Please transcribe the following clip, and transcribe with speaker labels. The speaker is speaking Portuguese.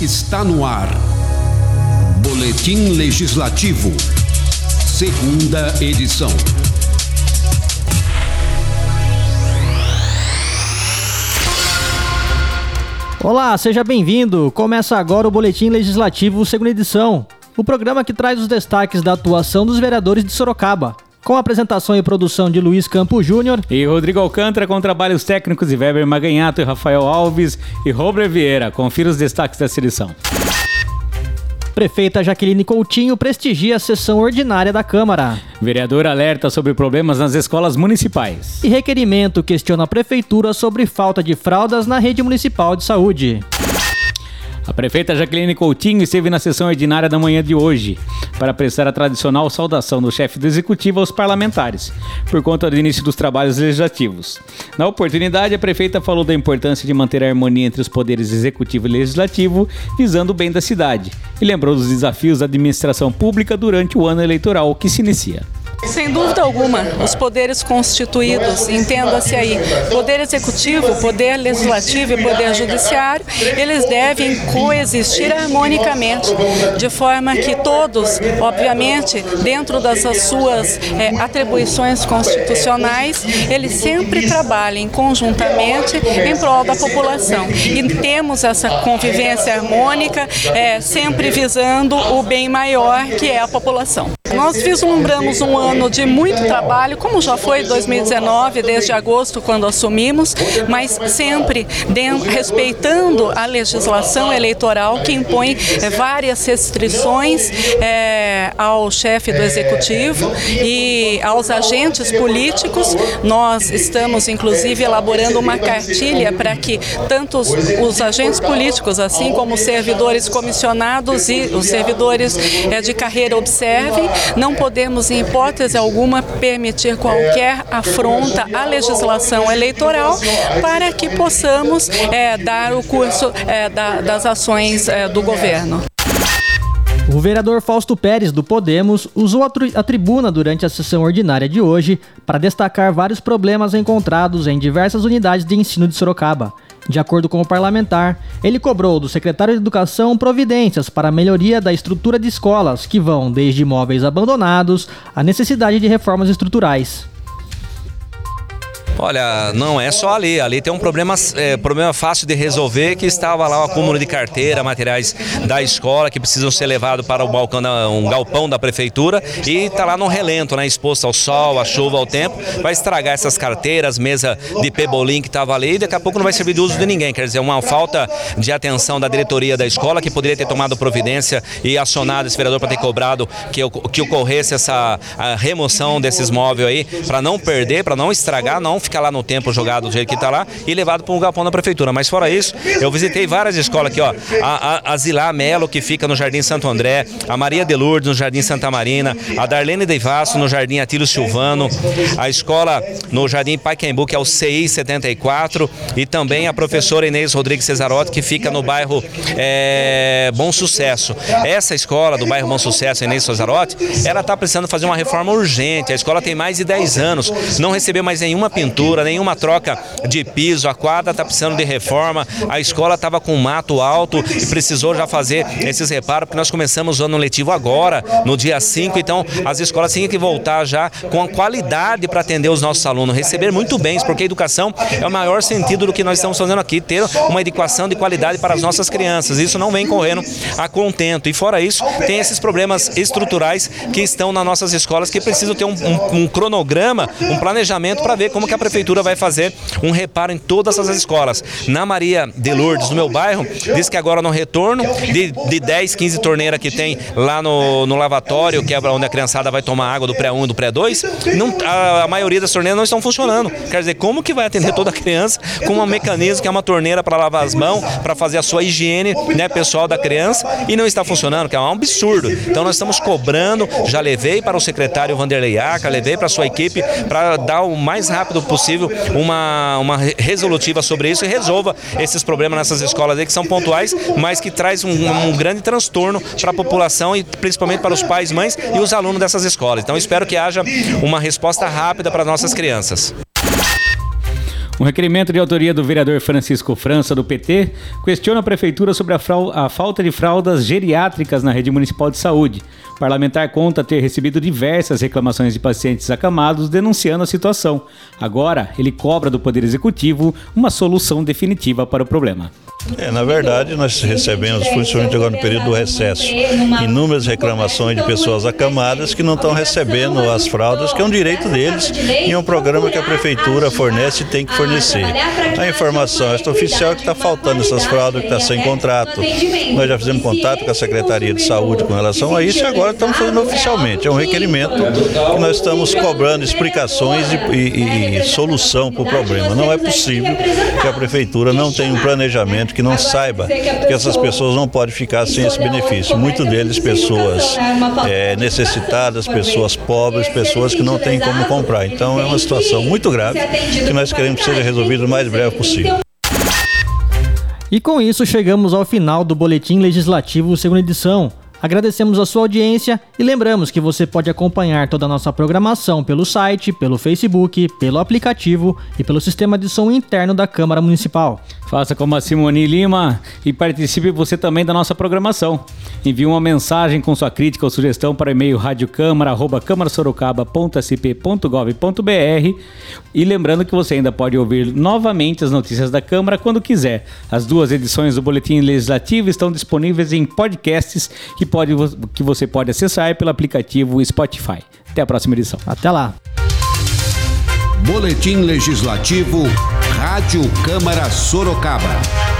Speaker 1: Está no ar. Boletim Legislativo. Segunda edição.
Speaker 2: Olá, seja bem-vindo. Começa agora o Boletim Legislativo, segunda edição. O programa que traz os destaques da atuação dos vereadores de Sorocaba. Com apresentação e produção de Luiz Campo Júnior
Speaker 3: e Rodrigo Alcântara, com trabalhos técnicos de Weber Maganhato e Rafael Alves e Robert Vieira. Confira os destaques dessa edição.
Speaker 2: Prefeita Jaqueline Coutinho prestigia a sessão ordinária da Câmara.
Speaker 3: Vereador alerta sobre problemas nas escolas municipais.
Speaker 2: E requerimento questiona a Prefeitura sobre falta de fraldas na rede municipal de saúde.
Speaker 3: A prefeita Jaqueline Coutinho esteve na sessão ordinária da manhã de hoje para prestar a tradicional saudação do chefe do executivo aos parlamentares, por conta do início dos trabalhos legislativos. Na oportunidade, a prefeita falou da importância de manter a harmonia entre os poderes executivo e legislativo, visando o bem da cidade, e lembrou dos desafios da administração pública durante o ano eleitoral que se inicia.
Speaker 4: Sem dúvida alguma, os poderes constituídos, entenda-se aí, poder executivo, poder legislativo e poder judiciário, eles devem coexistir harmonicamente, de forma que todos, obviamente, dentro das suas é, atribuições constitucionais, eles sempre trabalhem conjuntamente em prol da população. E temos essa convivência harmônica, é, sempre visando o bem maior que é a população. Nós vislumbramos um ano de muito trabalho, como já foi 2019, desde agosto, quando assumimos, mas sempre respeitando a legislação eleitoral que impõe é, várias restrições é, ao chefe do executivo e aos agentes políticos. Nós estamos, inclusive, elaborando uma cartilha para que tanto os, os, agentes políticos, assim como os servidores comissionados e os servidores é, de carreira observem não podemos, em hipótese alguma, permitir qualquer afronta à legislação eleitoral para que possamos é, dar o curso é, da, das ações é, do governo.
Speaker 2: O vereador Fausto Pérez, do Podemos, usou a, tribuna durante a sessão ordinária de hoje para destacar vários problemas encontrados em diversas unidades de ensino de Sorocaba. De acordo com o parlamentar, ele cobrou do secretário de Educação providências para a melhoria da estrutura de escolas, que vão desde imóveis abandonados à necessidade de reformas estruturais.
Speaker 5: Olha, não é só ali. Ali tem um problema, é, problema fácil de resolver que estava lá o acúmulo de carteira, materiais da escola que precisam ser levados para o balcão, um galpão da prefeitura e está lá no relento, né, exposto ao sol, à chuva, ao tempo. Vai estragar essas carteiras, mesa de pebolim que estava ali e daqui a pouco não vai servir de uso de ninguém. Quer dizer, uma falta de atenção da diretoria da escola que poderia ter tomado providência e acionado esse vereador para ter cobrado que, que ocorresse essa remoção desses móveis aí para não perder, para não estragar, não ficar lá no tempo jogado do jeito que está lá e levado para um galpão da prefeitura. Mas fora isso, eu visitei várias escolas aqui, ó. A, a, a Zilá Melo, que fica no Jardim Santo André, a Maria de Lourdes, no Jardim Santa Marina, a Darlene Deivasso, no Jardim Atílio Silvano, a escola no Jardim Paquembu, que é o CI 74, e também a professora Inês Rodrigues Cesarotti, que fica no bairro é, Bom Sucesso. Essa escola do bairro Bom Sucesso, Inês Cesarotti, ela está precisando fazer uma reforma urgente. A escola tem mais de 10 anos, não recebeu mais nenhuma pintura pintura, nenhuma troca de piso, a quadra está precisando de reforma, a escola estava com mato alto e precisou já fazer esses reparos, porque nós começamos o ano letivo agora, no dia 5, então as escolas têm que voltar já com a qualidade para atender os nossos alunos, receber muito bem, porque a educação é o maior sentido do que nós estamos fazendo aqui, ter uma educação de qualidade para as nossas crianças. Isso não vem correndo a contento. E fora isso, tem esses problemas estruturais que estão nas nossas escolas que precisam ter um, um, um cronograma, um planejamento para ver como que a prefeitura vai fazer um reparo em todas as escolas. Na Maria de Lourdes, no meu bairro, diz que agora no retorno de, de 10, 15 torneiras que tem lá no, no lavatório, que é onde a criançada vai tomar água do pré-1 e do pré-2, a, a, maioria das torneiras não estão funcionando. Quer dizer, como que vai atender toda criança com um mecanismo que é uma torneira para lavar as mãos, para fazer a sua higiene né, pessoal da criança e não está funcionando, que é um absurdo. Então nós estamos cobrando, já levei para o secretário Vanderlei Aca, levei para a sua equipe para dar o mais rápido possível possível uma, uma resolutiva sobre isso e resolva esses problemas nessas escolas aí que são pontuais, mas que traz um, um grande transtorno para a população e principalmente para os pais, mães e os alunos dessas escolas. Então espero que haja uma resposta rápida para nossas crianças.
Speaker 3: Um requerimento de autoria do vereador Francisco França, do PT, questiona a prefeitura sobre a, a, falta de fraldas geriátricas na rede municipal de saúde. O parlamentar conta ter recebido diversas reclamações de pacientes acamados denunciando a situação. Agora, ele cobra do Poder Executivo uma solução definitiva para o problema.
Speaker 6: É, na verdade, nós recebemos, principalmente agora no período do recesso, inúmeras reclamações de pessoas acamadas que não estão recebendo as fraldas, que é um direito deles, e é um programa que a prefeitura fornece e tem que fornecer. A informação oficial é que está faltando essas fraldas, que está sem contrato. Nós já fizemos contato com a Secretaria de Saúde com relação a isso e agora estamos fazendo oficialmente. É um requerimento que nós estamos cobrando explicações e, e, e solução para o problema. Não é possível que a prefeitura não tenha um planejamento que não saiba que essas pessoas não podem ficar sem esse benefício. Muitos deles pessoas é, necessitadas, pessoas pobres, pessoas que não têm como comprar. Então é uma situação muito grave que nós queremos que seja resolvida o mais breve possível.
Speaker 2: E com isso chegamos ao final do Boletim Legislativo segunda edição. Agradecemos a sua audiência e lembramos que você pode acompanhar toda a nossa programação pelo site, pelo Facebook, pelo aplicativo e pelo sistema de som interno da Câmara Municipal.
Speaker 3: Faça como a Simone Lima e participe você também da nossa programação. Envie uma mensagem com sua crítica ou sugestão para o e-mail radiocâmara@câmarasorocaba.sp.gov.br e lembrando que você ainda pode ouvir novamente as notícias da Câmara quando quiser. As duas edições do Boletim Legislativo estão disponíveis em podcasts que, pode, que você pode acessar pelo aplicativo Spotify. Até a próxima edição.
Speaker 2: Até lá.
Speaker 1: Boletim Legislativo Rádio Câmara Sorocaba.